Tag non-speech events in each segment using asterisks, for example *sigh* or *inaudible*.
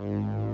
Mm-hmm.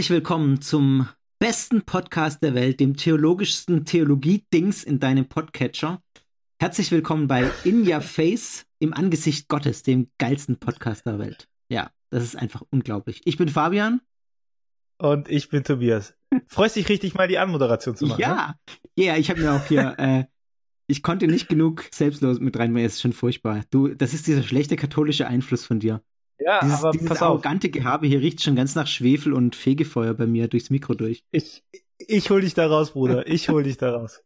Herzlich willkommen zum besten Podcast der Welt, dem theologischsten Theologie-Dings in deinem Podcatcher. Herzlich willkommen bei In Your Face im Angesicht Gottes, dem geilsten Podcast der Welt. Ja, das ist einfach unglaublich. Ich bin Fabian. Und ich bin Tobias. Freust dich richtig mal die Anmoderation zu machen? Ja, ne? ja, ich habe mir auch hier, äh, ich konnte nicht genug selbstlos mit reinmachen, es ist schon furchtbar. Du, das ist dieser schlechte katholische Einfluss von dir. Ja, dieses, aber dieses arrogante Gehabe hier riecht schon ganz nach Schwefel und Fegefeuer bei mir durchs Mikro durch. Ich, ich hol dich da raus, Bruder. *laughs* Ich hol dich da raus.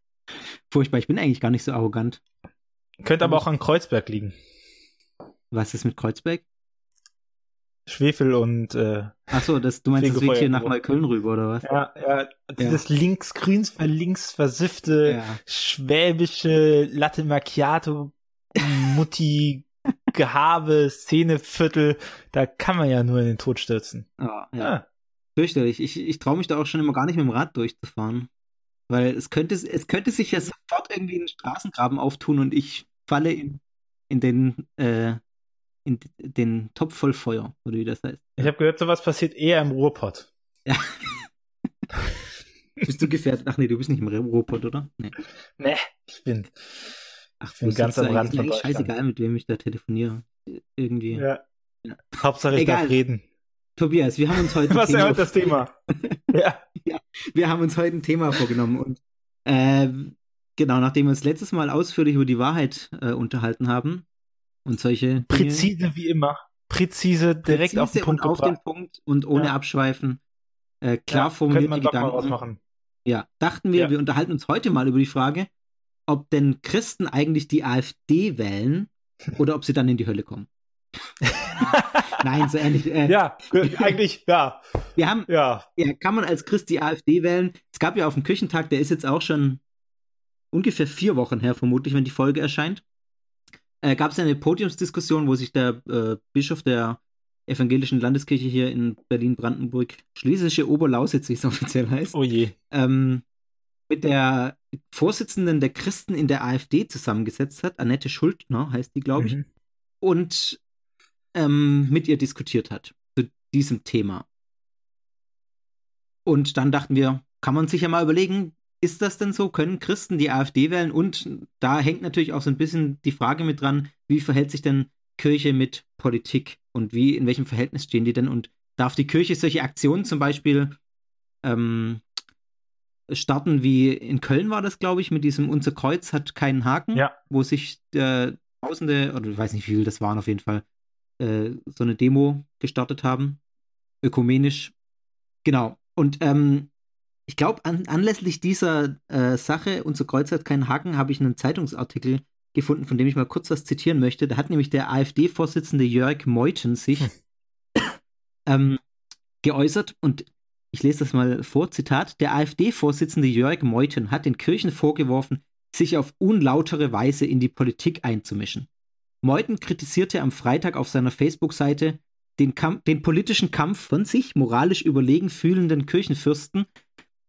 Furchtbar, ich bin eigentlich gar nicht so arrogant. Könnte aber auch an Kreuzberg liegen. Was ist mit Kreuzberg? Schwefel und äh, Ach so, das, du meinst, das Weg hier nach. Neukölln rüber, oder was? ja, ja, dieses links-grüns ver links versiffte Ja. schwäbische Latte Macchiato Mutti Gehabe Szeneviertel, da kann man ja nur in den Tod stürzen. Ah, ja. Ja. Fürchterlich. Ich, ich traue mich da auch schon immer gar nicht mit dem Rad durchzufahren. Weil es könnte, es könnte sich ja sofort irgendwie ein Straßengraben auftun und ich falle in, in den, äh, in den Topf voll Feuer, oder wie das heißt. Ich habe gehört, sowas passiert eher im Ruhrpott. Ja. *laughs* bist du gefährdet? Ach nee, du bist nicht im Ruhrpott, oder? Nee. Nee, ich bin. Ach, bin wo ganz am Rand Ist eigentlich scheißegal, mit wem ich da telefoniere. Irgendwie. Ja. Ja. Hauptsache ich Egal. darf reden. Tobias, wir haben uns heute *laughs* Was ist das Thema? *laughs* ja. wir haben uns heute ein Thema vorgenommen und äh, genau, nachdem wir uns letztes Mal ausführlich über die Wahrheit äh, unterhalten haben und solche Dinge, Präzise wie immer. Präzise, direkt präzise auf den Punkt und auf den. Punkt und ohne Ja. abschweifen, äh, klar Ja, formulierte mal Gedanken. ausmachen. Ja, dachten wir, Ja. wir unterhalten uns heute mal über die Frage, ob denn Christen eigentlich die AfD wählen oder ob sie dann in die Hölle kommen. *laughs* Nein, so ähnlich. Äh, Ja, eigentlich, ja, Wir haben, ja. ja, kann man als Christ die AfD wählen? Es gab ja auf dem Kirchentag, der ist jetzt auch schon ungefähr vier Wochen her, vermutlich, wenn die Folge erscheint. Äh, gab es eine Podiumsdiskussion, wo sich der äh, Bischof der evangelischen Landeskirche hier in Berlin-Brandenburg, Schlesische Oberlausitz, wie es *laughs* offiziell heißt, Oh je. ähm, mit der Vorsitzenden der Christen in der AfD zusammengesetzt hat. Annette Schuldner heißt die, glaube ich Mhm. und ähm, mit ihr diskutiert hat zu diesem Thema. Und dann dachten wir, kann man sich ja mal überlegen, ist das denn so? Können Christen die AfD wählen? Und da hängt natürlich auch so ein bisschen die Frage mit dran, wie verhält sich denn Kirche mit Politik und wie, in welchem Verhältnis stehen die denn? Und darf die Kirche solche Aktionen zum Beispiel ähm, starten, wie in Köln war das, glaube ich, mit diesem Unser Kreuz hat keinen Haken, Ja. wo sich äh, Tausende, oder ich weiß nicht, wie viel das waren auf jeden Fall, äh, so eine Demo gestartet haben. Ökumenisch. Genau. Und ähm, ich glaube, an, anlässlich dieser äh, Sache, unser Kreuz hat keinen Haken, habe ich einen Zeitungsartikel gefunden, von dem ich mal kurz was zitieren möchte. Da hat nämlich der AfD-Vorsitzende Jörg Meuthen sich ähm, geäußert und ich lese das mal vor, Zitat, der AfD-Vorsitzende Jörg Meuthen hat den Kirchen vorgeworfen, sich auf unlautere Weise in die Politik einzumischen. Meuthen kritisierte am Freitag auf seiner Facebook-Seite den, den politischen Kampf von sich moralisch überlegen fühlenden Kirchenfürsten,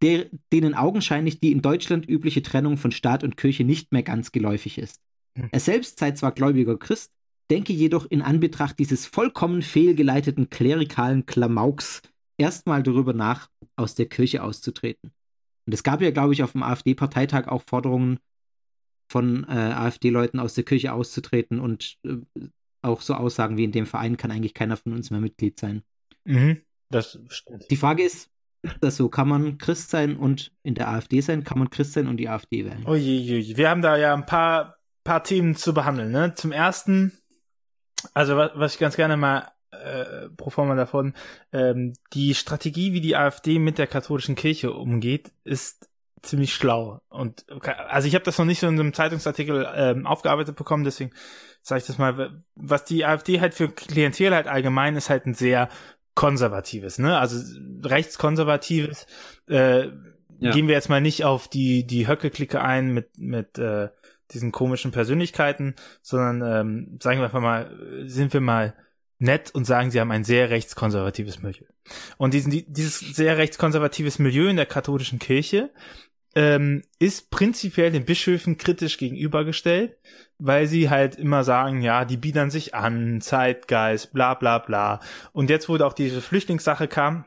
der, denen augenscheinlich die in Deutschland übliche Trennung von Staat und Kirche nicht mehr ganz geläufig ist. Hm. Er selbst sei zwar gläubiger Christ, denke jedoch in Anbetracht dieses vollkommen fehlgeleiteten klerikalen Klamauks erstmal darüber nach, aus der Kirche auszutreten. Und es gab ja, glaube ich, auf dem AfD-Parteitag auch Forderungen von äh, AfD-Leuten aus der Kirche auszutreten und äh, auch so Aussagen wie in dem Verein kann eigentlich keiner von uns mehr Mitglied sein. Mhm. Das stimmt. Die Frage ist, ist das so? Kann man Christ sein und in der AfD sein? Kann man Christ sein und die AfD wählen? Je. Wir haben da ja ein paar, paar Themen zu behandeln. Ne? Zum ersten, also was, was ich ganz gerne mal äh, pro forma davon, ähm, die Strategie, wie die AfD mit der katholischen Kirche umgeht, ist ziemlich schlau. Und also ich habe das noch nicht so in einem Zeitungsartikel ähm, aufgearbeitet bekommen, deswegen sage ich das mal, was die AfD halt für Klientel halt allgemein ist halt ein sehr konservatives, ne? Also rechtskonservatives. Äh, ja. Gehen wir jetzt mal nicht auf die die Höcke-Clique ein mit mit äh, diesen komischen Persönlichkeiten, sondern ähm, sagen wir einfach mal, sind wir mal nett und sagen, sie haben ein sehr rechtskonservatives Milieu. Und diesen, dieses sehr rechtskonservatives Milieu in der katholischen Kirche ähm, ist prinzipiell den Bischöfen kritisch gegenübergestellt, weil sie halt immer sagen, ja, die biedern sich an, Zeitgeist, bla bla bla. Und jetzt, wo auch diese Flüchtlingssache kam,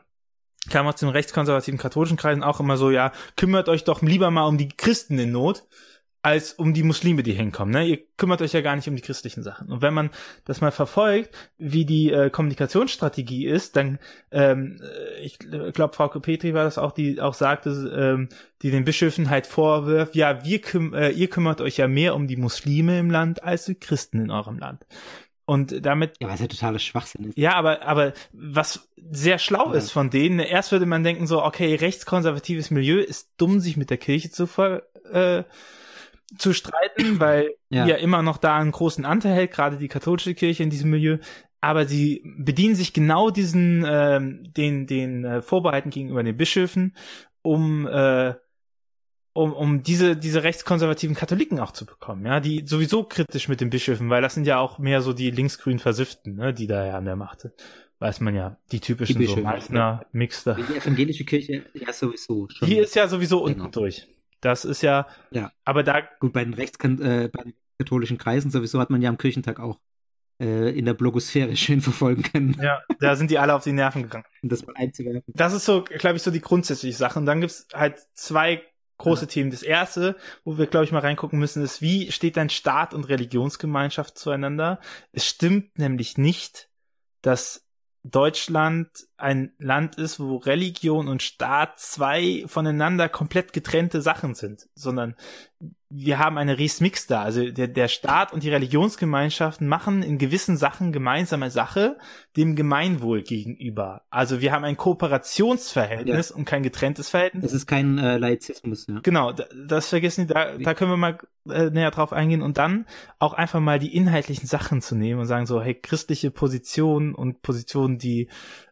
kam aus den rechtskonservativen katholischen Kreisen auch immer so, ja, kümmert euch doch lieber mal um die Christen in Not als um die Muslime, die hinkommen. Ne? Ihr kümmert euch ja gar nicht um die christlichen Sachen. Und wenn man das mal verfolgt, wie die äh, Kommunikationsstrategie ist, dann, ähm, äh, ich glaube, Frau Petri war das auch, die auch sagte, ähm, die den Bischöfen halt vorwirft, ja, wir küm äh, ihr kümmert euch ja mehr um die Muslime im Land als die Christen in eurem Land. Und damit. Ja, was ja totales Schwachsinn ist. Ja, aber, aber was sehr schlau ja. ist von denen, erst würde man denken so, okay, rechtskonservatives Milieu ist dumm, sich mit der Kirche zu ver, äh, zu streiten, weil ja. ja immer noch da einen großen Anteil hält, gerade die katholische Kirche in diesem Milieu. Aber sie bedienen sich genau diesen, äh, den, den äh, Vorbehalten gegenüber den Bischöfen, um, äh, um, um diese, diese rechtskonservativen Katholiken auch zu bekommen, ja, die sowieso kritisch mit den Bischöfen, weil das sind ja auch mehr so die linksgrün Versifften, ne, die da ja an der Macht sind. Weiß man ja, die typischen die so Meißner, Mixter. Die evangelische Kirche ja sowieso schon. Die ist ja sowieso genau. unten durch. Das ist ja, ja. aber da. Gut, bei den, Rechtskan äh, bei den katholischen Kreisen sowieso hat man ja am Kirchentag auch äh, in der Blogosphäre *laughs* schön verfolgen können. Ja, da sind die alle auf die Nerven gegangen. Und *laughs* das mal einzuwerfen. Das ist so, glaube ich, so die grundsätzliche Sache. Und dann gibt's halt zwei große ja. Themen. Das erste, wo wir, glaube ich, mal reingucken müssen, ist, wie steht dein Staat und Religionsgemeinschaft zueinander? Es stimmt nämlich nicht, dass Deutschland ein Land ist, wo Religion und Staat zwei voneinander komplett getrennte Sachen sind, sondern wir haben eine Res Mixta, also der, der Staat und die Religionsgemeinschaften machen in gewissen Sachen gemeinsame Sache dem Gemeinwohl gegenüber. Also wir haben ein Kooperationsverhältnis ja. und kein getrenntes Verhältnis. Es ist kein äh, Laizismus, ja. Genau, das vergessen da, da können wir mal äh, näher drauf eingehen und dann auch einfach mal die inhaltlichen Sachen zu nehmen und sagen so, hey, christliche Positionen und Positionen, die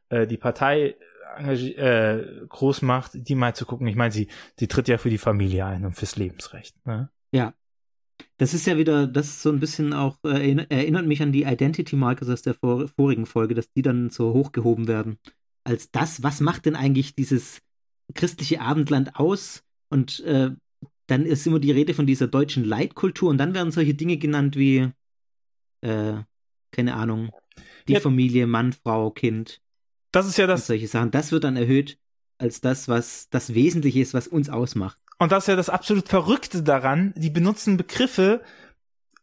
äh, die Partei äh, groß macht, die mal zu gucken. Ich meine, sie, sie tritt ja für die Familie ein und fürs Lebensrecht. Ne? Ja. Das ist ja wieder, das ist so ein bisschen auch, äh, erinnert mich an die Identity Markers aus der vor, vorigen Folge, dass die dann so hochgehoben werden. Als das, was macht denn eigentlich dieses christliche Abendland aus? Und äh, dann ist immer die Rede von dieser deutschen Leitkultur und dann werden solche Dinge genannt wie, äh, keine Ahnung, die ja. Familie, Mann, Frau, Kind. Das ist ja das. solche Sachen. Das wird dann erhöht als das, was das Wesentliche ist, was uns ausmacht. Und das ist ja das absolut Verrückte daran. Die benutzen Begriffe,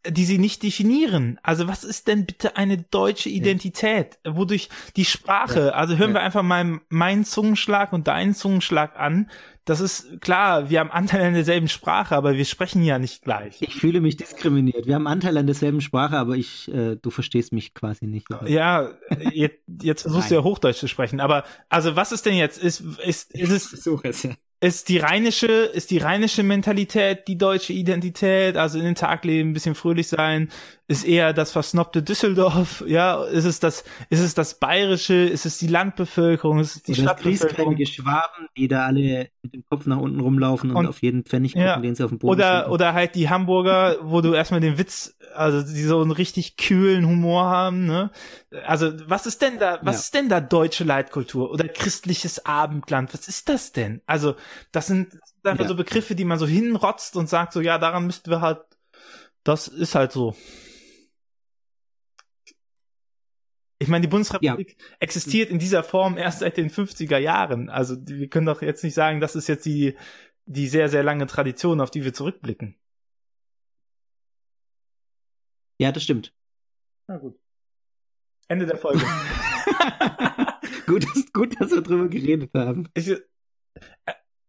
die sie nicht definieren. Also was ist denn bitte eine deutsche Identität? Ja. Wodurch die Sprache, ja. also hören ja. wir einfach mal meinen Zungenschlag und deinen Zungenschlag an das ist klar, wir haben Anteil an derselben Sprache, aber wir sprechen ja nicht gleich. Ich fühle mich diskriminiert. Wir haben Anteil an derselben Sprache, aber ich, äh, du verstehst mich quasi nicht. Ja, jetzt, jetzt versuchst du ja Hochdeutsch zu sprechen. Aber also was ist denn jetzt? Ist, ist, ist es. Ich versuche es ja ist die rheinische, ist die rheinische Mentalität die deutsche Identität, also in den Tag leben, ein bisschen fröhlich sein, ist eher das versnobte Düsseldorf, ja, ist es das, ist es das bayerische, ist es die Landbevölkerung, ist es die Oder Stadtbevölkerung. Das Schwaben, die da alle mit dem Kopf nach unten rumlaufen und, und auf jeden Pfennig gucken, ja, den sie auf dem Boden Oder, finden. oder halt die Hamburger, wo du erstmal den Witz, also die so einen richtig kühlen Humor haben, ne? Also, was ist denn da, was ja. ist denn da deutsche Leitkultur oder christliches Abendland? Was ist das denn? Also, das sind einfach ja. so Begriffe, die man so hinrotzt und sagt so, ja, daran müssten wir halt, das ist halt so. Ich meine, die Bundesrepublik ja. existiert in dieser Form erst seit den 50er Jahren. Also wir können doch jetzt nicht sagen, das ist jetzt die, die sehr, sehr lange Tradition, auf die wir zurückblicken. Ja, das stimmt. Na gut. Ende der Folge. *laughs* gut, gut, dass wir drüber geredet haben. Ich, äh,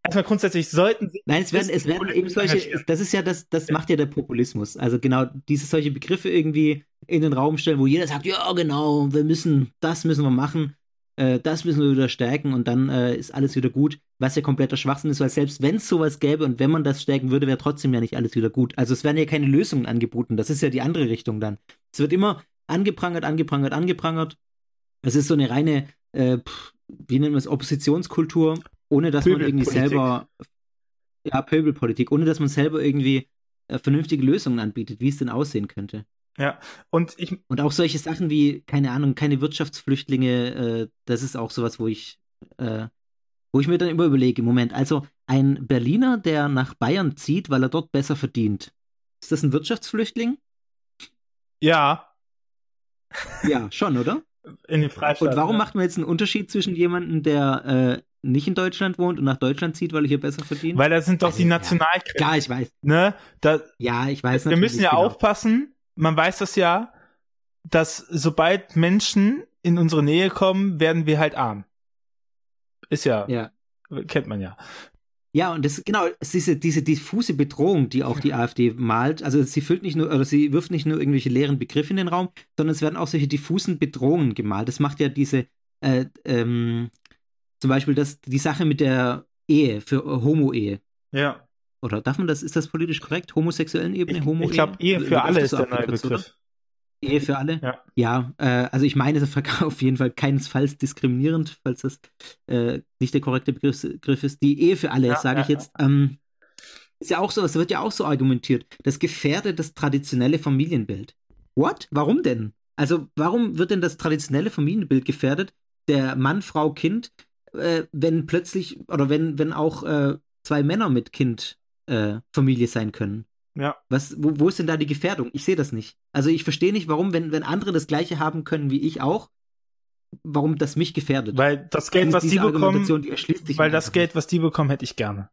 erstmal grundsätzlich sollten sie. Nein, es werden, es werden eben solche, das ist ja das, das macht ja der Populismus. Also genau, diese solche Begriffe irgendwie in den Raum stellen, wo jeder sagt, ja, genau, wir müssen, das müssen wir machen. Äh, das müssen wir wieder stärken und dann äh, ist alles wieder gut, was ja kompletter Schwachsinn ist, weil selbst wenn es sowas gäbe und wenn man das stärken würde, wäre trotzdem ja nicht alles wieder gut. Also es werden ja keine Lösungen angeboten, das ist ja die andere Richtung dann. Es wird immer angeprangert, angeprangert, angeprangert. Es ist so eine reine, äh, wie nennt man es, Oppositionskultur, ohne dass man irgendwie selber, ja, Pöbelpolitik, ohne dass man selber irgendwie äh, vernünftige Lösungen anbietet, wie es denn aussehen könnte. Ja, und ich. Und auch solche Sachen wie, keine Ahnung, keine Wirtschaftsflüchtlinge, äh, das ist auch sowas, wo ich, äh, wo ich mir dann immer überlege, Moment, also ein Berliner, der nach Bayern zieht, weil er dort besser verdient, ist das ein Wirtschaftsflüchtling? Ja. Ja, schon, oder? In den Freistaat. Und warum ja. macht man jetzt einen Unterschied zwischen jemandem, der äh, nicht in Deutschland wohnt und nach Deutschland zieht, weil er hier besser verdient? Weil das sind doch Also, die ja. Nationalkräfte. Klar, ich weiß. Ne? Da, Ja, ich weiß wir müssen ja genau. aufpassen, man weiß das ja, dass sobald Menschen in unsere Nähe kommen, werden wir halt arm. Ist ja, Ja. kennt man ja. Ja, und das genau, es ist diese, diese diffuse Bedrohung, die auch die AfD malt. Also sie füllt nicht nur, oder sie wirft nicht nur irgendwelche leeren Begriffe in den Raum, sondern es werden auch solche diffusen Bedrohungen gemalt. Das macht ja diese, äh, ähm, zum Beispiel das, die Sache mit der Ehe, für Homo-Ehe. Ja. Oder darf man das, ist das politisch korrekt? Homosexuellen Ebene, Ich, Homo-Ehe? ich glaube, Ehe für alle ist der neue abgekürzt, oder? Begriff. Ehe für alle? Ja. Ja, äh, also ich meine, es ist auf jeden Fall keinesfalls diskriminierend, falls das äh, nicht der korrekte Begriff, Begriff ist. Die Ehe für alle, Ja, sage ja, ich jetzt. Ähm, ist ja auch so, es wird ja auch so argumentiert. Das gefährdet das traditionelle Familienbild. What? Warum denn? Also, warum wird denn das traditionelle Familienbild gefährdet? Der Mann, Frau, Kind, äh, wenn plötzlich, oder wenn, wenn auch äh, zwei Männer mit Kind äh, Familie sein können. Ja. Was, wo, wo ist denn da die Gefährdung? Ich sehe das nicht. Also ich verstehe nicht, warum, wenn, wenn andere das Gleiche haben können wie ich auch, warum das mich gefährdet. Weil das Geld, was die bekommen, die weil das Geld, was die bekommen, hätte ich gerne.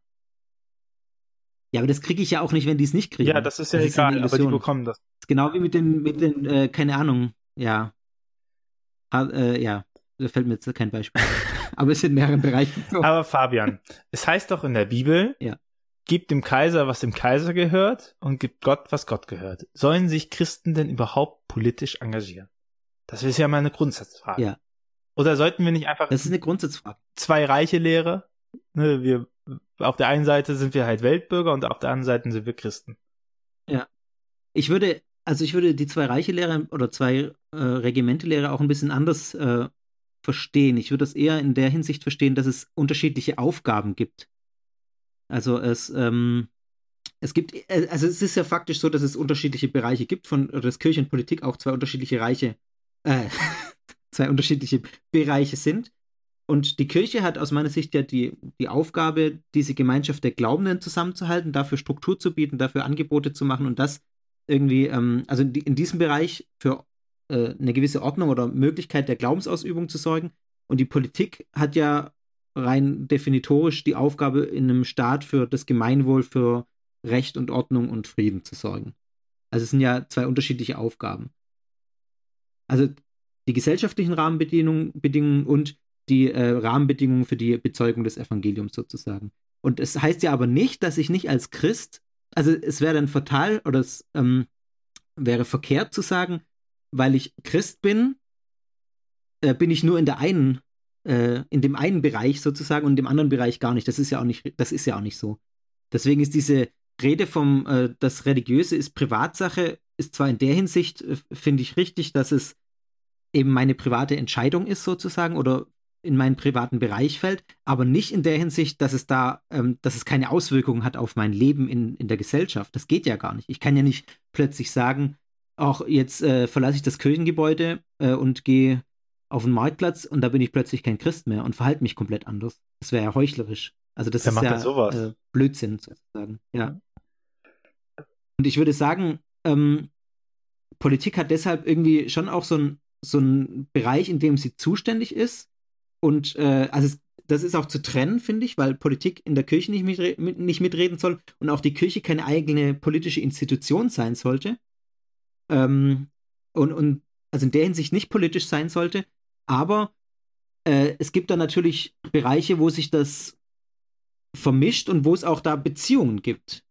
Ja, aber das kriege ich ja auch nicht, wenn die es nicht kriegen. Ja, das ist ja eine egal, aber die bekommen das. Das ist genau wie mit den, mit den, äh, keine Ahnung, ja. Ha, äh, ja, da fällt mir jetzt kein Beispiel. *laughs* aber es sind in mehreren Bereichen so. Aber Fabian, es heißt doch in der Bibel, Ja. Gib dem Kaiser, was dem Kaiser gehört und gib Gott, was Gott gehört. Sollen sich Christen denn überhaupt politisch engagieren? Das ist ja mal eine Grundsatzfrage. Ja. Oder sollten wir nicht einfach Das ist eine Grundsatzfrage. zwei reiche Lehre? Ne, wir, auf der einen Seite sind wir halt Weltbürger und auf der anderen Seite sind wir Christen. Ich würde, also ich würde die zwei reiche Lehrer oder zwei äh, Regimente-Lehrer auch ein bisschen anders äh, verstehen. Ich würde das eher in der Hinsicht verstehen, dass es unterschiedliche Aufgaben gibt. Also es, ähm, es gibt, äh, also es ist ja faktisch so, dass es unterschiedliche Bereiche gibt von, dass Kirche und Politik auch zwei unterschiedliche Reiche, äh, *laughs* zwei unterschiedliche Bereiche sind. Und die Kirche hat aus meiner Sicht ja die, die Aufgabe, diese Gemeinschaft der Glaubenden zusammenzuhalten, dafür Struktur zu bieten, dafür Angebote zu machen und das irgendwie, ähm, also in diesem Bereich für äh, eine gewisse Ordnung oder Möglichkeit der Glaubensausübung zu sorgen. Und die Politik hat ja rein definitorisch die Aufgabe, in einem Staat für das Gemeinwohl, für Recht und Ordnung und Frieden zu sorgen. Also es sind ja zwei unterschiedliche Aufgaben. Also die gesellschaftlichen Rahmenbedingungen Bedingungen und die äh, Rahmenbedingungen für die Bezeugung des Evangeliums sozusagen. Und es heißt ja aber nicht, dass ich nicht als Christ, also es wäre dann fatal oder es ähm, wäre verkehrt zu sagen, weil ich Christ bin, äh, bin ich nur in der einen, äh, in dem einen Bereich sozusagen und in dem anderen Bereich gar nicht. Das ist ja auch nicht, das ist ja auch nicht so. Deswegen ist diese Rede vom, äh, das Religiöse ist Privatsache, ist zwar in der Hinsicht, äh, finde ich richtig, dass es eben meine private Entscheidung ist sozusagen oder in meinen privaten Bereich fällt, aber nicht in der Hinsicht, dass es da, ähm, dass es keine Auswirkungen hat auf mein Leben in, in der Gesellschaft. Das geht ja gar nicht. Ich kann ja nicht plötzlich sagen, auch jetzt äh, verlasse ich das Kirchengebäude äh, und gehe auf den Marktplatz und da bin ich plötzlich kein Christ mehr und verhalte mich komplett anders. Das wäre ja heuchlerisch. Also das Wer ist ja sowas? Äh, Blödsinn sozusagen. Ja. Und ich würde sagen, ähm, Politik hat deshalb irgendwie schon auch so ein so ein Bereich, in dem sie zuständig ist. Und äh, also es, das ist auch zu trennen, finde ich, weil Politik in der Kirche nicht, mitre mit, nicht mitreden soll und auch die Kirche keine eigene politische Institution sein sollte. Ähm, und, und also in der Hinsicht nicht politisch sein sollte. Aber äh, es gibt da natürlich Bereiche, wo sich das vermischt und wo es auch da Beziehungen gibt.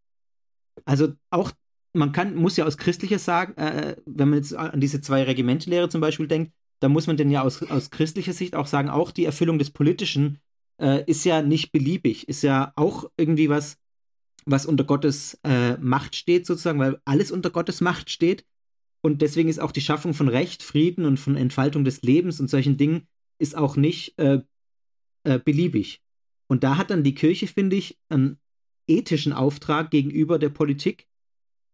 Also auch man kann, muss ja aus christlicher sagen, äh, wenn man jetzt an diese zwei Regimentelehre zum Beispiel denkt, da muss man denn ja aus, aus christlicher Sicht auch sagen, auch die Erfüllung des Politischen äh, ist ja nicht beliebig, ist ja auch irgendwie was, was unter Gottes äh, Macht steht, sozusagen, weil alles unter Gottes Macht steht. Und deswegen ist auch die Schaffung von Recht, Frieden und von Entfaltung des Lebens und solchen Dingen ist auch nicht äh, äh, beliebig. Und da hat dann die Kirche, finde ich, einen ethischen Auftrag gegenüber der Politik,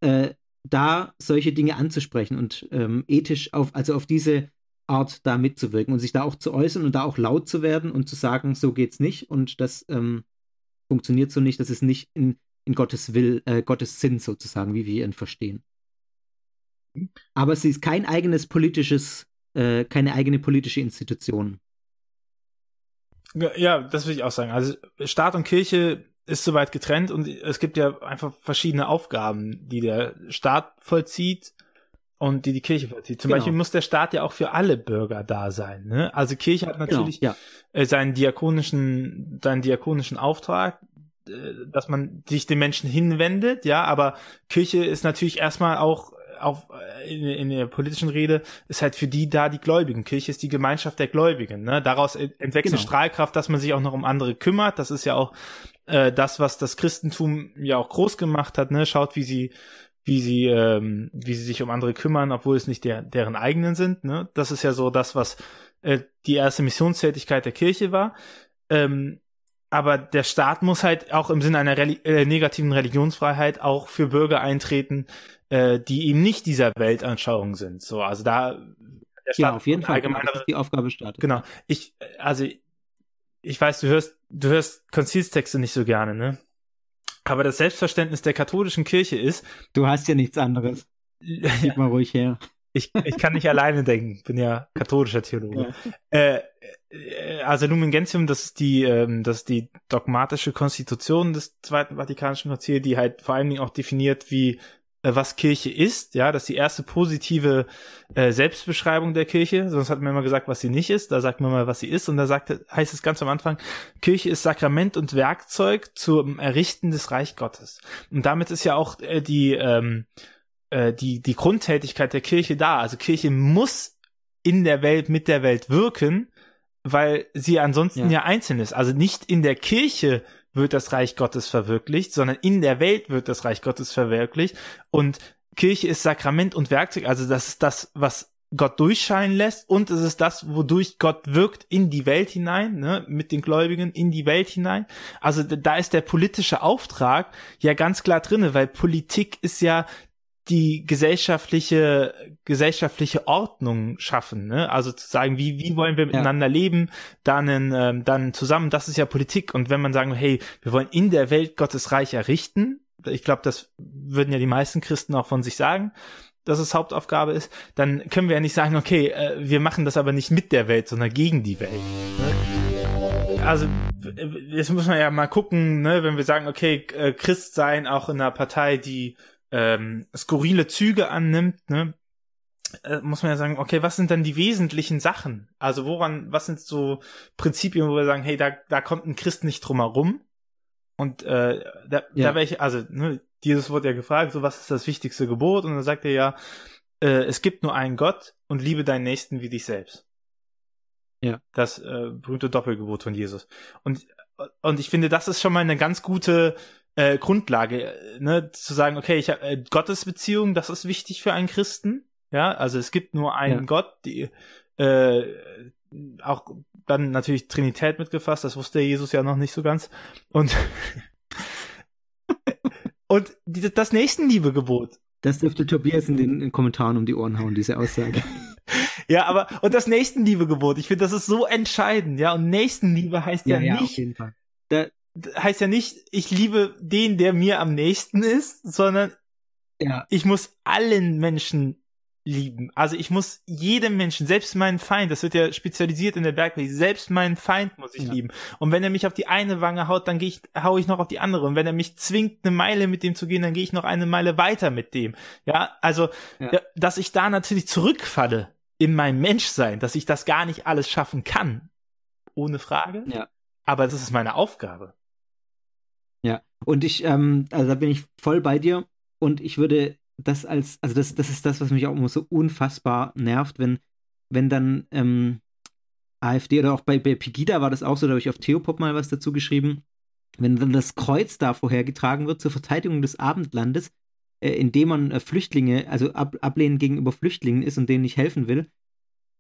äh, da solche Dinge anzusprechen und ähm, ethisch auf, also auf diese Art da mitzuwirken und sich da auch zu äußern und da auch laut zu werden und zu sagen, so geht's nicht und das ähm, funktioniert so nicht, das ist nicht in, in Gottes Will, äh, Gottes Sinn sozusagen, wie wir ihn verstehen. Aber sie ist kein eigenes politisches, äh, keine eigene politische Institution. Ja, das will ich auch sagen. Also Staat und Kirche ist soweit getrennt und es gibt ja einfach verschiedene Aufgaben, die der Staat vollzieht und die die Kirche vollzieht. Zum genau. Beispiel muss der Staat ja auch für alle Bürger da sein. Ne? Also Kirche hat genau, natürlich genau, ja. seinen diakonischen, seinen diakonischen Auftrag, äh, dass man sich den Menschen hinwendet, ja, aber Kirche ist natürlich erstmal auch auf, äh, in, in der politischen Rede ist halt für die da die Gläubigen. Kirche ist die Gemeinschaft der Gläubigen. Ne? Daraus entwächst genau. Strahlkraft, dass man sich auch noch um andere kümmert. Das ist ja auch äh, das, was das Christentum ja auch groß gemacht hat. Ne? Schaut, wie sie wie sie ähm, wie sie sich um andere kümmern, obwohl es nicht der, deren eigenen sind. Ne? Das ist ja so das, was äh, die erste Missionstätigkeit der Kirche war. Ähm, aber der Staat muss halt auch im Sinne einer Reli äh, negativen Religionsfreiheit auch für Bürger eintreten, äh, die eben nicht dieser Weltanschauung sind. So, also da der Staat ja, auf jeden Fall ist die Aufgabe Staat. Genau. Ich, also ich weiß, du hörst, du hörst Konzilstexte nicht so gerne, ne? Aber das Selbstverständnis der katholischen Kirche ist. Du hast ja nichts anderes. *laughs* Gib mal ruhig her. Ich, ich kann nicht alleine denken, bin ja katholischer Theologe. Ja. Äh, äh also Lumen Gentium, das ist die, ähm, das ist die dogmatische Konstitution des Zweiten Vatikanischen Konzils, die halt vor allen Dingen auch definiert, wie was Kirche ist, ja, das ist die erste positive äh, Selbstbeschreibung der Kirche. Sonst hat man immer gesagt, was sie nicht ist. Da sagt man mal, was sie ist. Und da sagt, heißt es ganz am Anfang, Kirche ist Sakrament und Werkzeug zum Errichten des Reich Gottes. Und damit ist ja auch äh, die, ähm, äh, die, die Grundtätigkeit der Kirche da. Also Kirche muss in der Welt, mit der Welt wirken, weil sie ansonsten ja, ja einzeln ist. Also nicht in der Kirche wird das Reich Gottes verwirklicht, sondern in der Welt wird das Reich Gottes verwirklicht. Und Kirche ist Sakrament und Werkzeug, also das ist das, was Gott durchscheinen lässt und es ist das, wodurch Gott wirkt in die Welt hinein, ne, mit den Gläubigen in die Welt hinein. Also da ist der politische Auftrag ja ganz klar drinne, weil Politik ist ja die gesellschaftliche gesellschaftliche Ordnung schaffen, ne? Also zu sagen, wie wie wollen wir miteinander ja. leben, dann ähm, dann zusammen, das ist ja Politik und wenn man sagen, hey, wir wollen in der Welt Gottes Reich errichten, ich glaube, das würden ja die meisten Christen auch von sich sagen, dass es Hauptaufgabe ist, dann können wir ja nicht sagen, okay, äh, wir machen das aber nicht mit der Welt, sondern gegen die Welt. Ne? Also jetzt muss man ja mal gucken, ne, wenn wir sagen, okay, äh, Christ sein auch in einer Partei, die ähm, skurrile Züge annimmt, ne, äh, muss man ja sagen, okay, was sind denn die wesentlichen Sachen? Also woran, was sind so Prinzipien, wo wir sagen, hey, da, da kommt ein Christ nicht drum herum? Und äh, da, ja. da wäre ich, also, ne, Jesus wurde ja gefragt, so was ist das wichtigste Gebot? Und dann sagt er ja, äh, es gibt nur einen Gott und liebe deinen Nächsten wie dich selbst. Ja. Das äh, berühmte Doppelgebot von Jesus. Und, und ich finde, das ist schon mal eine ganz gute äh, Grundlage, ne, zu sagen, okay, ich habe äh, Gottesbeziehung, das ist wichtig für einen Christen. Ja, also es gibt nur einen ja. Gott, die äh, auch dann natürlich Trinität mitgefasst, das wusste Jesus ja noch nicht so ganz. Und *laughs* und die, das Nächstenliebegebot. Das dürfte Tobias in den, in den Kommentaren um die Ohren hauen, diese Aussage. *laughs* *laughs* ja, aber und das Nächstenliebegebot, ich finde, das ist so entscheidend, ja. Und Nächstenliebe heißt ja, ja, ja nicht, da, heißt ja nicht, ich liebe den, der mir am nächsten ist, sondern ja. ich muss allen Menschen lieben. Also ich muss jedem Menschen, selbst meinen Feind, das wird ja spezialisiert in der Bergwelt, selbst meinen Feind muss ich ja. lieben. Und wenn er mich auf die eine Wange haut, dann gehe ich, hau ich noch auf die andere. Und wenn er mich zwingt, eine Meile mit dem zu gehen, dann gehe ich noch eine Meile weiter mit dem. Ja, also, ja. dass ich da natürlich zurückfalle in mein Menschsein, dass ich das gar nicht alles schaffen kann. Ohne Frage. Ja. Aber das ist meine Aufgabe. Ja, und ich, ähm, also da bin ich voll bei dir und ich würde das als, also das, das ist das, was mich auch immer so unfassbar nervt, wenn wenn dann ähm, AfD oder auch bei, bei Pegida war das auch so, da habe ich auf Theopop mal was dazu geschrieben, wenn dann das Kreuz da vorhergetragen wird zur Verteidigung des Abendlandes, indem man äh, Flüchtlinge, also ab, ablehnend gegenüber Flüchtlingen ist und denen nicht helfen will,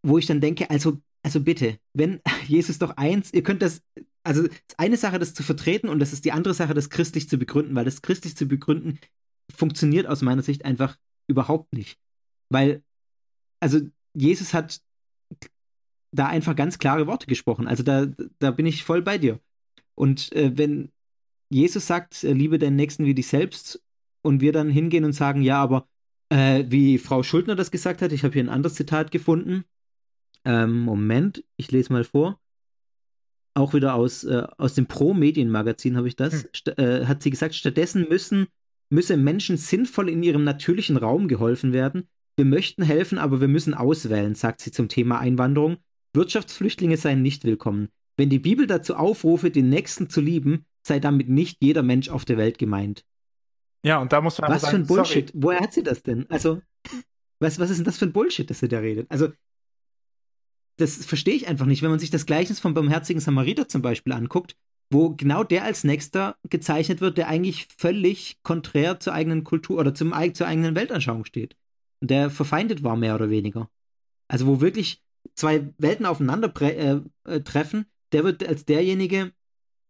wo ich dann denke, also, also bitte, wenn *laughs* Jesus doch eins, ihr könnt das, also eine Sache, das zu vertreten und das ist die andere Sache, das christlich zu begründen, weil das christlich zu begründen funktioniert aus meiner Sicht einfach überhaupt nicht. Weil, also Jesus hat da einfach ganz klare Worte gesprochen. Also da, da bin ich voll bei dir. Und äh, wenn Jesus sagt, äh, liebe deinen Nächsten wie dich selbst, und wir dann hingehen und sagen, ja, aber äh, wie Frau Schuldner das gesagt hat, ich habe hier ein anderes Zitat gefunden. Ähm, Moment, ich lese mal vor. Auch wieder aus, äh, aus dem Pro-Medien-Magazin habe ich das. Hm. Äh, hat sie gesagt, stattdessen müssen, müsse Menschen sinnvoll in ihrem natürlichen Raum geholfen werden. Wir möchten helfen, aber wir müssen auswählen, sagt sie zum Thema Einwanderung. Wirtschaftsflüchtlinge seien nicht willkommen. Wenn die Bibel dazu aufrufe, den Nächsten zu lieben, sei damit nicht jeder Mensch auf der Welt gemeint. Ja, und da muss man Was sagen, für ein Bullshit. Sorry. Woher hat sie das denn? Also, was, was ist denn das für ein Bullshit, dass sie da redet? Also, das verstehe ich einfach nicht. Wenn man sich das Gleichnis vom barmherzigen Samariter zum Beispiel anguckt, wo genau der als Nächster gezeichnet wird, der eigentlich völlig konträr zur eigenen Kultur oder zum, zur eigenen Weltanschauung steht. Und der verfeindet war, mehr oder weniger. Also, wo wirklich zwei Welten aufeinander äh, äh, treffen, der wird als derjenige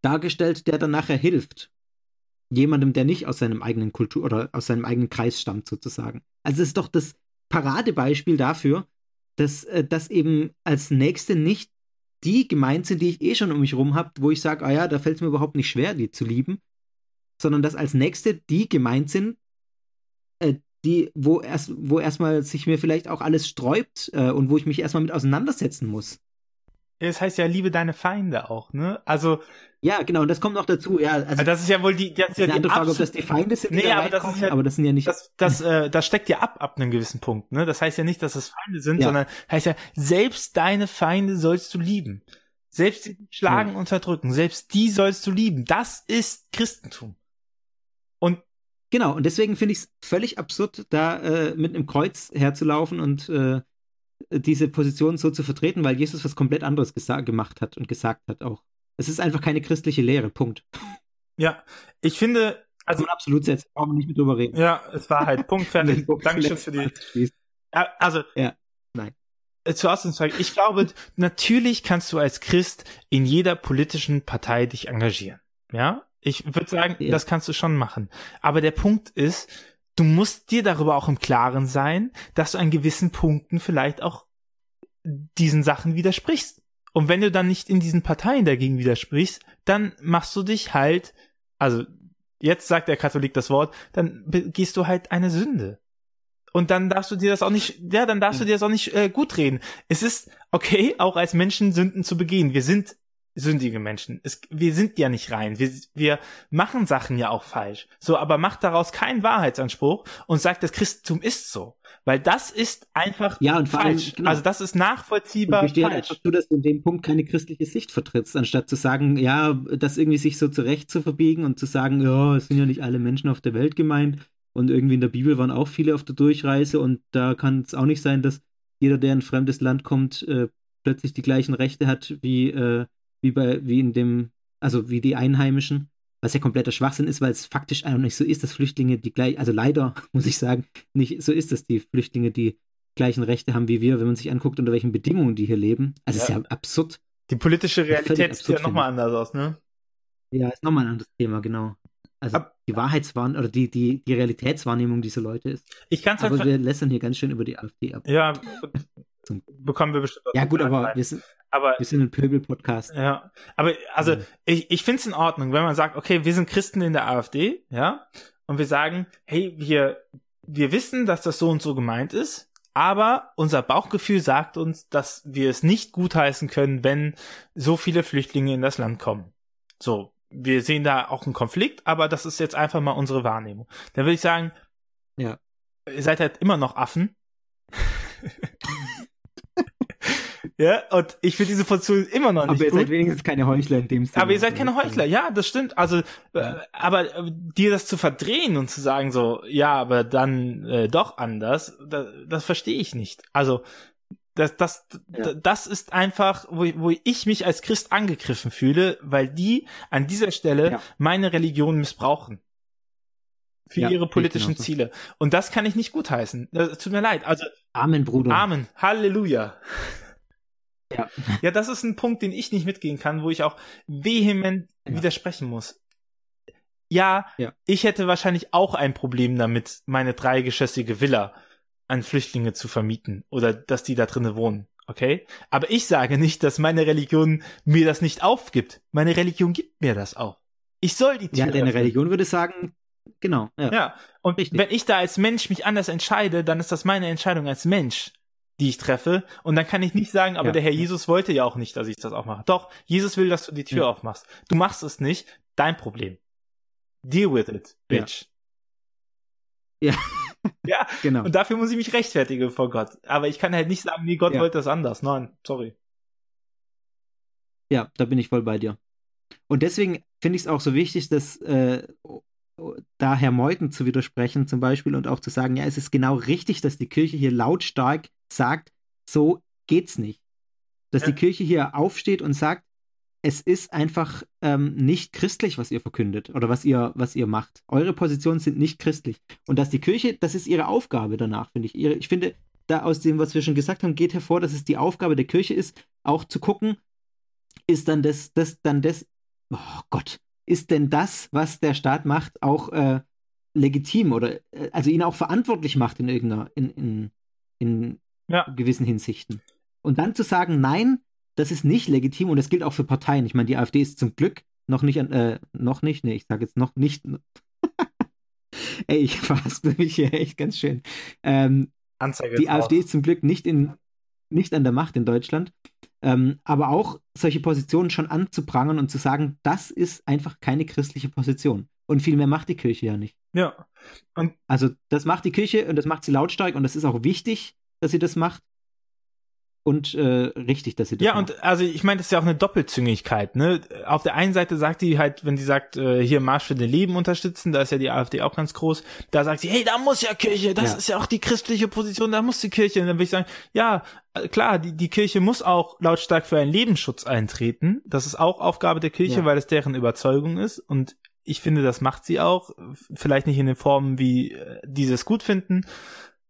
dargestellt, der dann nachher hilft jemandem, der nicht aus seinem eigenen Kultur oder aus seinem eigenen Kreis stammt, sozusagen. Also es ist doch das Paradebeispiel dafür, dass äh, das eben als Nächste nicht die gemeint sind, die ich eh schon um mich rum habe, wo ich sage, ah ja, da fällt es mir überhaupt nicht schwer, die zu lieben, sondern dass als Nächste die gemeint sind, äh, die, wo erst, wo erstmal sich mir vielleicht auch alles sträubt äh, und wo ich mich erstmal mit auseinandersetzen muss. Das heißt ja, liebe deine Feinde auch, ne? Also. Ja, genau, und das kommt noch dazu, ja. Also, das ist ja wohl die, das ist ja die andere Frage, ob das die Feinde sind, nee, aber das, ist ja, aber das sind ja nicht. Das, das, äh, das steckt ja ab, ab einem gewissen Punkt, ne? Das heißt ja nicht, dass es Feinde sind, ja. sondern heißt ja, selbst deine Feinde sollst du lieben. Selbst die schlagen, ja. unterdrücken, selbst die sollst du lieben. Das ist Christentum. Und Genau, und deswegen finde ich es völlig absurd, da äh, mit einem Kreuz herzulaufen und äh, diese Position so zu vertreten, weil Jesus was komplett anderes gemacht hat und gesagt hat auch. Es ist einfach keine christliche Lehre, Punkt. Ja, ich finde, also absolut jetzt brauchen wir nicht mehr drüber reden. Ja, es war halt Punkt *laughs* fertig. Dankeschön für die. Also, ja, nein. Äh, zur Ausdrucksfrage. Ich glaube, natürlich kannst du als Christ in jeder politischen Partei dich engagieren. Ja, ich würde sagen, ja. das kannst du schon machen. Aber der Punkt ist, du musst dir darüber auch im Klaren sein, dass du an gewissen Punkten vielleicht auch diesen Sachen widersprichst. Und wenn du dann nicht in diesen Parteien dagegen widersprichst, dann machst du dich halt, also jetzt sagt der Katholik das Wort, dann begehst du halt eine Sünde. Und dann darfst du dir das auch nicht, ja, dann darfst du dir das auch nicht äh, gut reden. Es ist okay, auch als Menschen Sünden zu begehen. Wir sind sündige Menschen. Es, wir sind ja nicht rein. Wir, wir machen Sachen ja auch falsch. So, aber macht daraus keinen Wahrheitsanspruch und sagt, das Christentum ist so. Weil das ist einfach ja, und falsch. Allem, genau. Also das ist nachvollziehbar und falsch. Einfach nur, dass du in dem Punkt keine christliche Sicht vertrittst, anstatt zu sagen, ja, das irgendwie sich so zurecht zu verbiegen und zu sagen, ja, es sind ja nicht alle Menschen auf der Welt gemeint und irgendwie in der Bibel waren auch viele auf der Durchreise und da kann es auch nicht sein, dass jeder, der in ein fremdes Land kommt, äh, plötzlich die gleichen Rechte hat wie äh, wie bei, wie in dem, also wie die Einheimischen, was ja kompletter Schwachsinn ist, weil es faktisch einfach nicht so ist, dass Flüchtlinge die gleich, also leider *laughs* muss ich sagen, nicht so ist, dass die Flüchtlinge die gleichen Rechte haben wie wir, wenn man sich anguckt, unter welchen Bedingungen die hier leben. Also ja. ist ja absurd. Die politische Realität sieht ja nochmal anders aus, ne? Ja, ist nochmal ein anderes Thema, genau. Also Ab die Wahrheitswahrnehmung oder die, die, die Realitätswahrnehmung dieser Leute ist. Ich kann's aber halt wir lässern hier ganz schön über die AfD ab. Ja, *laughs* bekommen wir bestimmt. Ja gut, aber wir sind, aber wir sind ein Pöbel-Podcast. Ja, aber also mhm. ich, ich finde es in Ordnung, wenn man sagt, okay, wir sind Christen in der AfD, ja, und wir sagen, hey, wir wir wissen, dass das so und so gemeint ist, aber unser Bauchgefühl sagt uns, dass wir es nicht gutheißen können, wenn so viele Flüchtlinge in das Land kommen. So, wir sehen da auch einen Konflikt, aber das ist jetzt einfach mal unsere Wahrnehmung. Dann würde ich sagen, ja. ihr seid halt immer noch Affen. *laughs* Ja, und ich finde diese Position immer noch nicht Aber ihr gut. seid wenigstens keine Heuchler in dem Sinne. Aber ihr seid keine Heuchler, ja, das stimmt. Also, äh, aber äh, dir das zu verdrehen und zu sagen so, ja, aber dann äh, doch anders, das, das verstehe ich nicht. Also, Das, das, Ja. das ist einfach, wo, wo ich mich als Christ angegriffen fühle, weil die an dieser Stelle Ja. meine Religion missbrauchen. Für Ja, ihre politischen genauso. Ziele. Und das kann ich nicht gutheißen. Das tut mir leid. Also, Amen, Bruder. Amen. Halleluja. Ja. Ja, das ist ein Punkt, den ich nicht mitgehen kann, wo ich auch vehement Ja. widersprechen muss. Ja, Ja. ich hätte wahrscheinlich auch ein Problem damit, meine dreigeschossige Villa an Flüchtlinge zu vermieten oder dass die da drinnen wohnen. Okay? Aber ich sage nicht, dass meine Religion mir das nicht aufgibt. Meine Religion gibt mir das auch. Ich soll die Tür Ja, deine öffnen. Religion würde sagen, genau. Ja. Ja, und Richtig. wenn ich da als Mensch mich anders entscheide, dann ist das meine Entscheidung als Mensch, die ich treffe. Und dann kann ich nicht sagen, aber Ja. der Herr Jesus wollte ja auch nicht, dass ich das aufmache. Doch, Jesus will, dass du die Tür Ja. aufmachst. Du machst es nicht, dein Problem. Deal with it, bitch. Ja. *laughs* ja, Genau. und dafür muss ich mich rechtfertigen vor Gott. Aber ich kann halt nicht sagen, nee, Gott wollte das anders. Nein, sorry. Ja, da bin ich voll bei dir. Und deswegen finde ich es auch so wichtig, dass äh, da Herr Meuthen zu widersprechen zum Beispiel und auch zu sagen, ja, es ist genau richtig, dass die Kirche hier lautstark sagt, so geht's nicht. Dass Ja. die Kirche hier aufsteht und sagt, es ist einfach ähm, nicht christlich, was ihr verkündet oder was ihr, was ihr macht. Eure Positionen sind nicht christlich. Und dass die Kirche, das ist ihre Aufgabe danach, finde ich. Ihre, ich finde, da aus dem, was wir schon gesagt haben, geht hervor, dass es die Aufgabe der Kirche ist, auch zu gucken, ist dann das, das, dann das, oh Gott, ist denn das, was der Staat macht, auch äh, legitim oder äh, also ihn auch verantwortlich macht in irgendeiner, in, in, in Ja. gewissen Hinsichten. Und dann zu sagen, nein, das ist nicht legitim und das gilt auch für Parteien. Ich meine, die AfD ist zum Glück noch nicht äh, noch nicht, nee, ich sage jetzt noch nicht. *laughs* Ey, ich verhaspel mich hier echt ganz schön. Ähm, Anzeige. die. AfD ist zum Glück nicht, in, nicht an der Macht in Deutschland. Ähm, aber auch solche Positionen schon anzuprangern und zu sagen, das ist einfach keine christliche Position. Und viel mehr macht die Kirche ja nicht. Ja. Also das macht die Kirche und das macht sie lautstark und das ist auch wichtig, dass sie das macht. Und äh, richtig, dass sie das Ja, macht. und also ich meine, das ist ja auch eine Doppelzüngigkeit, ne? Auf der einen Seite sagt die halt, wenn sie sagt, äh, hier Marsch für den Leben unterstützen, da ist ja die AfD auch ganz groß, da sagt sie, hey, da muss ja Kirche, das Ja. ist ja auch die christliche Position, da muss die Kirche. Und dann würde ich sagen, ja, äh, klar, die, die Kirche muss auch lautstark für einen Lebensschutz eintreten. Das ist auch Aufgabe der Kirche, Ja. weil es deren Überzeugung ist. Und ich finde, das macht sie auch. Vielleicht nicht in den Formen, wie äh, diese es gut finden.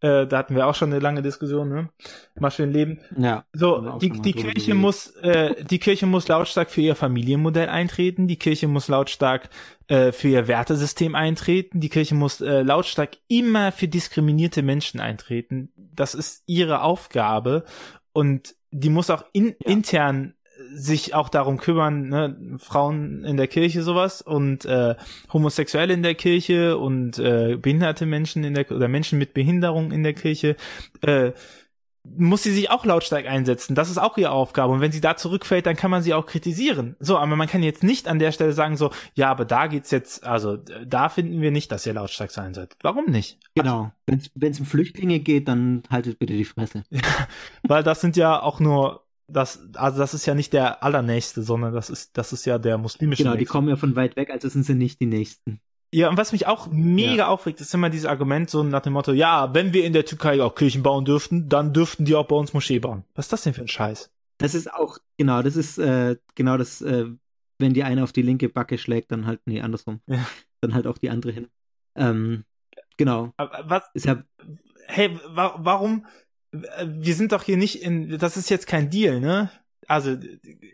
Äh, da hatten wir auch schon eine lange Diskussion, ne? Marsch für den Leben. ja. So, die, mal die Kirche geredet. muss, äh, die Kirche muss lautstark für ihr Familienmodell eintreten. Die Kirche muss lautstark äh, für ihr Wertesystem eintreten. Die Kirche muss äh, lautstark immer für diskriminierte Menschen eintreten. Das ist ihre Aufgabe und die muss auch in, Ja. intern sich auch darum kümmern, ne, Frauen in der Kirche sowas und äh, Homosexuelle in der Kirche und äh, behinderte Menschen in der oder Menschen mit Behinderung in der Kirche äh, muss sie sich auch lautstark einsetzen. Das ist auch ihre Aufgabe. Und wenn sie da zurückfällt, dann kann man sie auch kritisieren. So, aber man kann jetzt nicht an der Stelle sagen so, ja, aber da geht's jetzt, also da finden wir nicht, dass ihr lautstark sein sollt. Warum nicht? Genau. Wenn es um Flüchtlinge geht, dann haltet bitte die Fresse. *laughs* Weil das sind ja auch nur das, also das ist ja nicht der allernächste, sondern das ist, das ist ja der muslimische. Genau, die Nächste. kommen ja von weit weg, also sind sie nicht die Nächsten. Ja, und was mich auch mega aufregt, ist immer dieses Argument so nach dem Motto, ja, wenn wir in der Türkei auch Kirchen bauen dürften, dann dürften die auch bei uns Moschee bauen. Was ist das denn für ein Scheiß? Das ist auch, genau, das ist äh, genau das, äh, wenn die eine auf die linke Backe schlägt, dann halt, nee, andersrum. Ja. Dann halt auch die andere hin. Ähm, genau. Aber Was, Ist ja, hey, wa warum? Äh, Wir sind doch hier nicht in, das ist jetzt kein Deal, ne? Also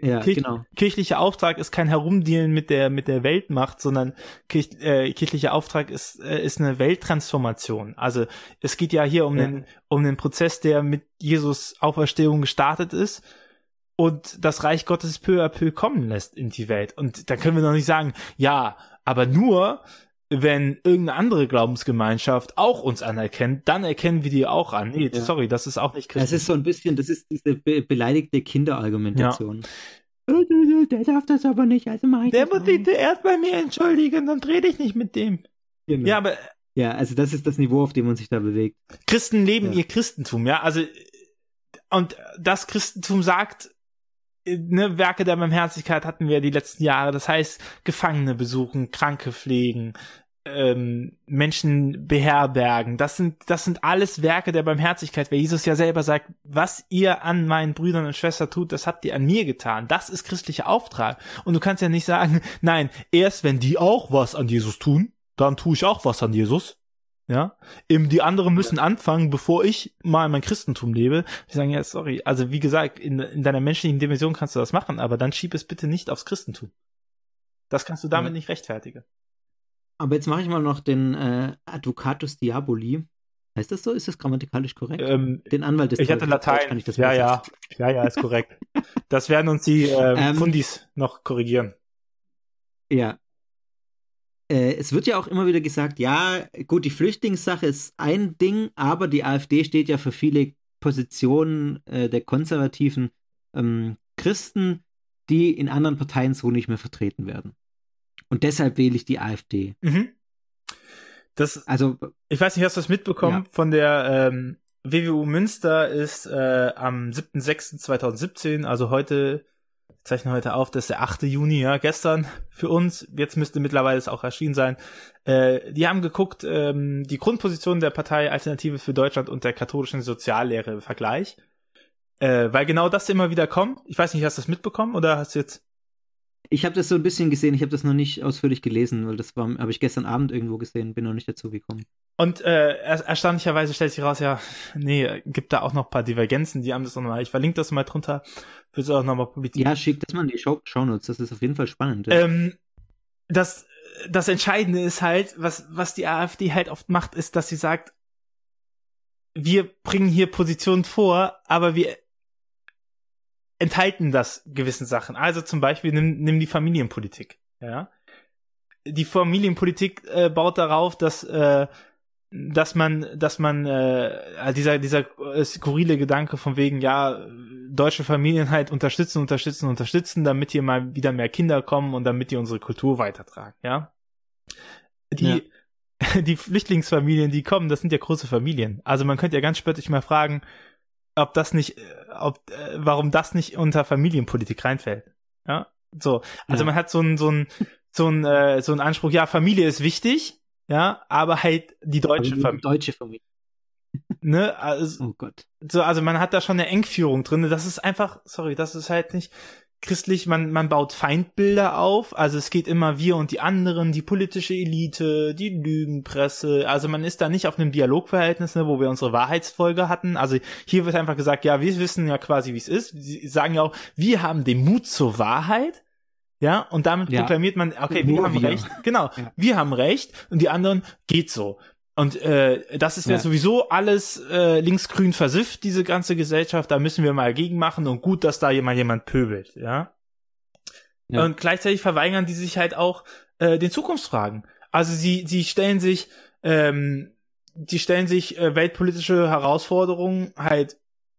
ja, Kirch, genau. kirchlicher Auftrag ist kein Herumdealen mit der mit der Weltmacht, sondern Kirch, äh, kirchlicher Auftrag ist äh, ist eine Welttransformation. Also es geht ja hier um Ja. den um den Prozess, der mit Jesus Auferstehung gestartet ist und das Reich Gottes peu à peu kommen lässt in die Welt. Und da können wir noch nicht sagen, ja, aber nur wenn irgendeine andere Glaubensgemeinschaft auch uns anerkennt, dann erkennen wir die auch an. Nee, Ja. sorry, das ist auch nicht Das christlich. ist so ein bisschen, das ist diese be beleidigte Kinderargumentation. Äh, Der darf das aber nicht, also mach ich Der das muss sich zuerst bei mir entschuldigen, dann dreh dich nicht mit dem. Genau. Ja, aber ja, also das ist das Niveau, auf dem man sich da bewegt. Christen leben Ja. ihr Christentum, ja. Also, und das Christentum sagt, ne, Werke der Barmherzigkeit hatten wir die letzten Jahre. Das heißt, Gefangene besuchen, Kranke pflegen, ähm, Menschen beherbergen. Das sind, das sind alles Werke der Barmherzigkeit, weil Jesus ja selber sagt, was ihr an meinen Brüdern und Schwestern tut, das habt ihr an mir getan. Das ist christlicher Auftrag. Und du kannst ja nicht sagen, nein, erst wenn die auch was an Jesus tun, dann tue ich auch was an Jesus. Ja, eben die anderen müssen anfangen, bevor ich mal mein Christentum lebe. Die sagen ja, sorry, also wie gesagt, in, in deiner menschlichen Dimension kannst du das machen, aber dann schieb es bitte nicht aufs Christentum. Das kannst du damit ja. nicht rechtfertigen. Aber jetzt mache ich mal noch den äh, Advocatus Diaboli. Heißt das so? Ist das grammatikalisch korrekt? Ähm, den Anwalt des Ich hatte Latein. Ich ja, ja. Ja, ja, ist korrekt. das werden uns die ähm, *laughs* ähm, Fundis noch korrigieren. Ja. Äh, es wird ja auch immer wieder gesagt, ja, gut, die Flüchtlingssache ist ein Ding, aber die AfD steht ja für viele Positionen äh, der konservativen ähm, Christen, die in anderen Parteien so nicht mehr vertreten werden. Und deshalb wähle ich die AfD. Mhm. Das, also, ich weiß nicht, hast du das mitbekommen? Ja. Von der ähm, WWU Münster ist äh, am 7.6.2017, also heute, ich zeichne heute auf, das ist der 8. Juni, ja, gestern für uns, jetzt müsste mittlerweile es auch erschienen sein. Äh, die haben geguckt, ähm, die Grundposition der Partei Alternative für Deutschland und der katholischen Soziallehre im Vergleich. Äh, weil genau das immer wieder kommt. Ich weiß nicht, hast du das mitbekommen oder hast du jetzt ich habe das so ein bisschen gesehen, ich habe das noch nicht ausführlich gelesen, weil das war, habe ich gestern Abend irgendwo gesehen, bin noch nicht dazu gekommen. Und äh, er, erstaunlicherweise stellt sich raus, ja, nee, gibt da auch noch ein paar Divergenzen, die haben das nochmal, ich verlinke das mal drunter, wird es auch nochmal publizieren. Ja, schick das mal in die Show Shownotes, das ist auf jeden Fall spannend. Ähm, das, das Entscheidende ist halt, was, was die AfD halt oft macht, ist, dass sie sagt, wir bringen hier Positionen vor, aber wir enthalten das gewissen Sachen. Also zum Beispiel nimm, nimm die Familienpolitik. Ja, die Familienpolitik äh, baut darauf, dass äh, dass man, dass man äh, dieser dieser äh, skurrile Gedanke von wegen ja deutsche Familien halt unterstützen, unterstützen, unterstützen, damit hier mal wieder mehr Kinder kommen und damit die unsere Kultur weitertragen. Ja, die ja. *laughs* die Flüchtlingsfamilien, die kommen, das sind ja große Familien. Also man könnte ja ganz spöttisch mal fragen, ob das nicht, ob, äh, warum das nicht unter Familienpolitik reinfällt. Ja, so. Also ja. man hat so ein, so ein, so ein, äh, so ein Anspruch, ja, Familie ist wichtig, ja, aber halt die deutsche aber Familie. Deutsche Familie. Ne, also, oh Gott. So, also man hat da schon eine Engführung drin. Das ist einfach, sorry, das ist halt nicht, christlich, man, man baut Feindbilder auf, also es geht immer wir und die anderen, die politische Elite, die Lügenpresse, also man ist da nicht auf einem Dialogverhältnis, ne, wo wir unsere Wahrheitsfolge hatten, also hier wird einfach gesagt, ja, wir wissen ja quasi, wie es ist, sie sagen ja auch, wir haben den Mut zur Wahrheit, ja, und damit ja. proklamiert man, okay, wir haben wir. recht, genau, ja. wir haben recht und die anderen geht so. Und äh, das ist ja, ja sowieso alles äh, linksgrün versifft, diese ganze Gesellschaft. Da müssen wir mal gegen machen und gut, dass da jemand jemand pöbelt, ja. ja. Und gleichzeitig verweigern die sich halt auch äh, den Zukunftsfragen. Also sie sie stellen sich ähm, die stellen sich äh, weltpolitische Herausforderungen halt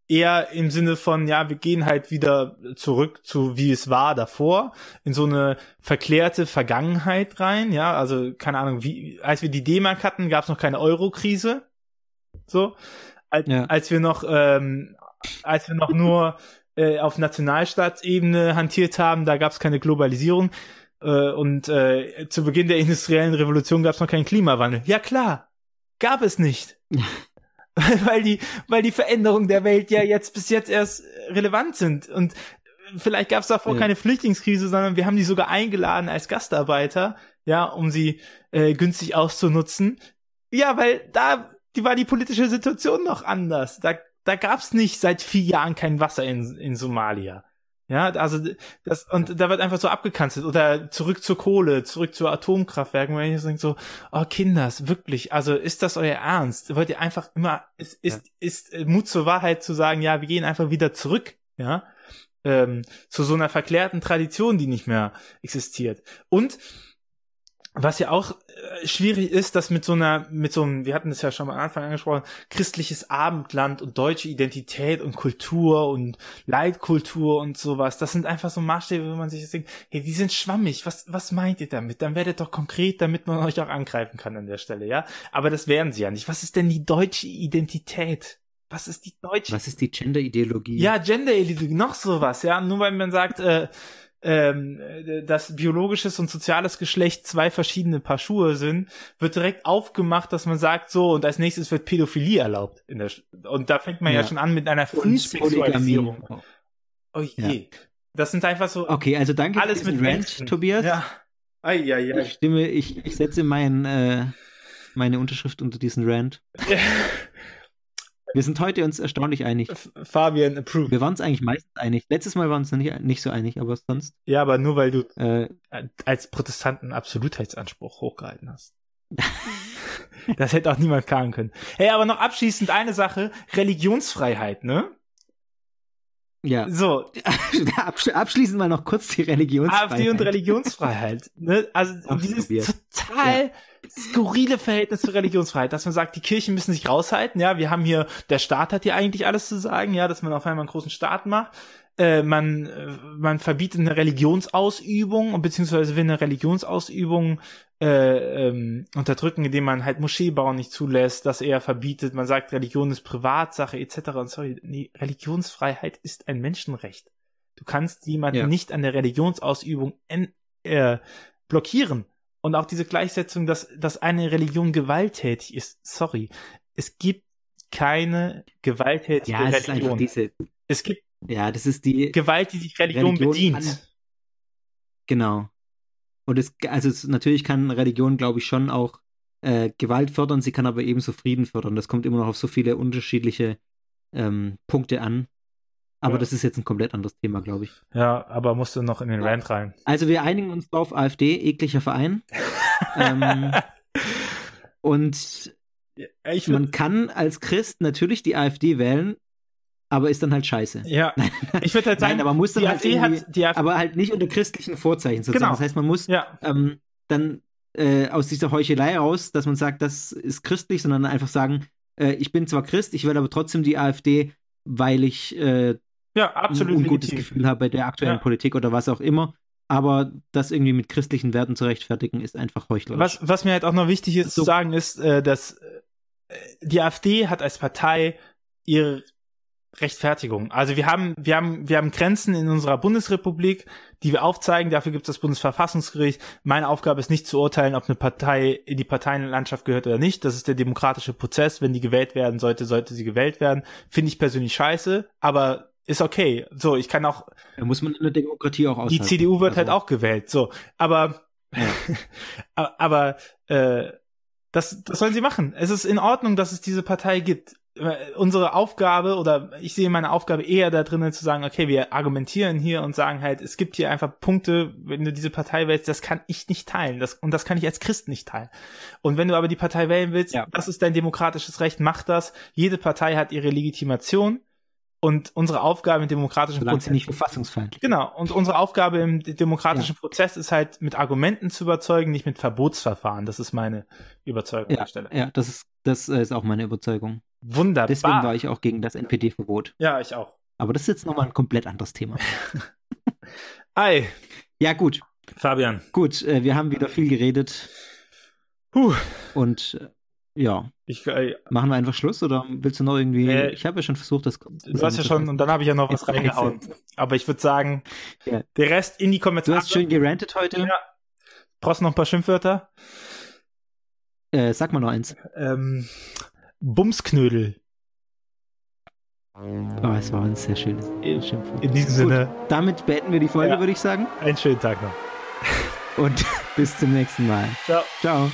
eher im Sinne von, ja, wir gehen halt wieder zurück zu, wie es war davor, in so eine verklärte Vergangenheit rein, ja, also, keine Ahnung, wie, als wir die D-Mark hatten, gab es noch keine Euro-Krise, so, als, ja. als wir noch, ähm, als wir noch nur äh, auf Nationalstaatsebene hantiert haben, da gab es keine Globalisierung, äh, und äh, zu Beginn der industriellen Revolution gab es noch keinen Klimawandel. Ja klar, gab es nicht. *laughs* *laughs* weil die, weil die Veränderungen der Welt ja jetzt bis jetzt erst relevant sind. Und vielleicht gab es davor ja. keine Flüchtlingskrise, sondern wir haben die sogar eingeladen als Gastarbeiter, ja, um sie äh, günstig auszunutzen. Ja, weil da die war die politische Situation noch anders. Da, da gab's nicht seit vier Jahren kein Wasser in, in Somalia. Ja, also das und da wird einfach so abgekanzelt oder zurück zur Kohle, zurück zu Atomkraftwerken, weil ich denke so, oh Kinders, wirklich, also ist das euer Ernst? Wollt ihr einfach immer ist ist, ist äh, Mut zur Wahrheit zu sagen, ja, wir gehen einfach wieder zurück, ja? Ähm, zu so einer verklärten Tradition, die nicht mehr existiert. Und was ja auch äh, schwierig ist, dass mit so einer, mit so einem, wir hatten das ja schon am Anfang angesprochen, christliches Abendland und deutsche Identität und Kultur und Leitkultur und sowas, das sind einfach so Maßstäbe, wo man sich denkt, hey, die sind schwammig, was, was meint ihr damit? Dann werdet doch konkret, damit man euch auch angreifen kann an der Stelle, ja? Aber das werden sie ja nicht. Was ist denn die deutsche Identität? Was ist die deutsche? Was ist die Gender-Ideologie? Ja, Gender-Ideologie, noch sowas, ja? Nur weil man sagt, äh, ähm, dass biologisches und soziales Geschlecht zwei verschiedene Paar Schuhe sind, wird direkt aufgemacht, dass man sagt, so, und als nächstes wird Pädophilie erlaubt. In der, und da fängt man ja, ja schon an mit einer Frühsexualisierung. Oh je. Ja. Das sind einfach so. Okay, also danke alles für mit Rant, Menschen. Tobias. Ja. Ai, ai, ai. Ich stimme, ich, ich setze mein, äh, meine Unterschrift unter diesen Rant. *laughs* Wir sind heute uns erstaunlich einig. Fabian approved. Wir waren uns eigentlich meistens einig. Letztes Mal waren wir uns nicht, nicht so einig, aber sonst. Ja, aber nur weil du äh, als Protestanten Absolutheitsanspruch hochgehalten hast. *laughs* das hätte auch niemand klagen können. Hey, aber noch abschließend eine Sache: Religionsfreiheit, ne? Ja. So. *laughs* Abschließend mal noch kurz die Religionsfreiheit. AfD und Religionsfreiheit. ne? Also dieses total ja. Skurrile Verhältnis zur Religionsfreiheit, dass man sagt, die Kirchen müssen sich raushalten. Ja, wir haben hier, der Staat hat hier eigentlich alles zu sagen, ja, dass man auf einmal einen großen Staat macht. Äh, man, äh, man verbietet eine Religionsausübung, beziehungsweise will eine Religionsausübung äh, ähm, unterdrücken, indem man halt Moscheebauen nicht zulässt, das eher verbietet, man sagt, Religion ist Privatsache etc. Und sorry, nee, Religionsfreiheit ist ein Menschenrecht. Du kannst jemanden ja. nicht an der Religionsausübung en, äh, blockieren. Und auch diese Gleichsetzung, dass, dass eine Religion gewalttätig ist, sorry, es gibt keine gewalttätige ja, es Religion. Diese, es gibt ja, das ist die Gewalt, die sich Religion, Religion bedient. An, genau. Und es, also es, natürlich kann Religion, glaube ich, schon auch äh, Gewalt fördern, sie kann aber ebenso Frieden fördern. Das kommt immer noch auf so viele unterschiedliche ähm, Punkte an. Aber ja. das ist jetzt ein komplett anderes Thema, glaube ich. Ja, aber musst du noch in den Rand rein. Also wir einigen uns drauf, AfD, ekliger Verein. *laughs* ähm, und man kann als Christ natürlich die AfD wählen, aber ist dann halt scheiße. Ja. *laughs* Ich würde halt sagen, Nein, aber muss dann halt hat, die aber halt nicht unter christlichen Vorzeichen sozusagen. Genau. Das heißt, man muss ja. ähm, dann äh, aus dieser Heuchelei raus, dass man sagt, das ist christlich, sondern einfach sagen, äh, ich bin zwar Christ, ich wähle aber trotzdem die AfD, weil ich äh, ja, absolut ein ungutes legitim. Gefühl habe bei der aktuellen ja. Politik oder was auch immer. Aber das irgendwie mit christlichen Werten zu rechtfertigen, ist einfach heuchlerisch. Was, was mir halt auch noch wichtig ist so. zu sagen, ist, äh, dass äh, die AfD hat als Partei ihre Rechtfertigung. Also wir haben, wir haben, wir haben Grenzen in unserer Bundesrepublik, die wir aufzeigen. Dafür gibt es das Bundesverfassungsgericht. Meine Aufgabe ist nicht zu urteilen, ob eine Partei in die Parteienlandschaft gehört oder nicht. Das ist der demokratische Prozess. Wenn die gewählt werden sollte, sollte sie gewählt werden. Finde ich persönlich scheiße, aber ist okay. So, ich kann auch. Da muss man in der Demokratie auch aushalten. Die CDU wird halt also. halt auch gewählt. So, aber, ja. *laughs* aber äh, das, das sollen sie machen. Es ist in Ordnung, dass es diese Partei gibt. Unsere Aufgabe oder ich sehe meine Aufgabe eher da drinnen zu sagen, okay, wir argumentieren hier und sagen halt, es gibt hier einfach Punkte, wenn du diese Partei wählst, das kann ich nicht teilen, das und das kann ich als Christ nicht teilen. Und wenn du aber die Partei wählen willst, ja. das ist dein demokratisches Recht, mach das. Jede Partei hat ihre Legitimation und unsere Aufgabe im demokratischen Solange Prozess. nicht verfassungsfeindlich. Genau. Und unsere Aufgabe im demokratischen ja. Prozess ist halt, mit Argumenten zu überzeugen, nicht mit Verbotsverfahren. Das ist meine Überzeugung ja, an der Stelle. Ja, das ist, das ist auch meine Überzeugung. Wunderbar. Deswegen war ich auch gegen das NPD-Verbot. Ja, ich auch. Aber das ist jetzt nochmal ein komplett anderes Thema. *laughs* Ei. Ja, gut. Fabian. Gut, äh, wir haben wieder viel geredet. Puh. Und äh, ja. Ich, äh, Machen wir einfach Schluss oder willst du noch irgendwie. Äh, ich habe ja schon versucht, das. Du hast ja schon, und dann habe ich ja noch was reingehauen. Aber ich würde sagen, ja. der Rest in die Kommentare. Du hast schön gerantet heute. Ja. Brauchst du noch ein paar Schimpfwörter? Äh, sag mal noch eins. Ähm, Bumsknödel. Oh, es war ein sehr schönes Schimpfwort. In diesem Sinne. Gut, damit beenden wir die Folge, ja. würde ich sagen. Einen schönen Tag noch. Und *laughs* bis zum nächsten Mal. Ciao. Ciao.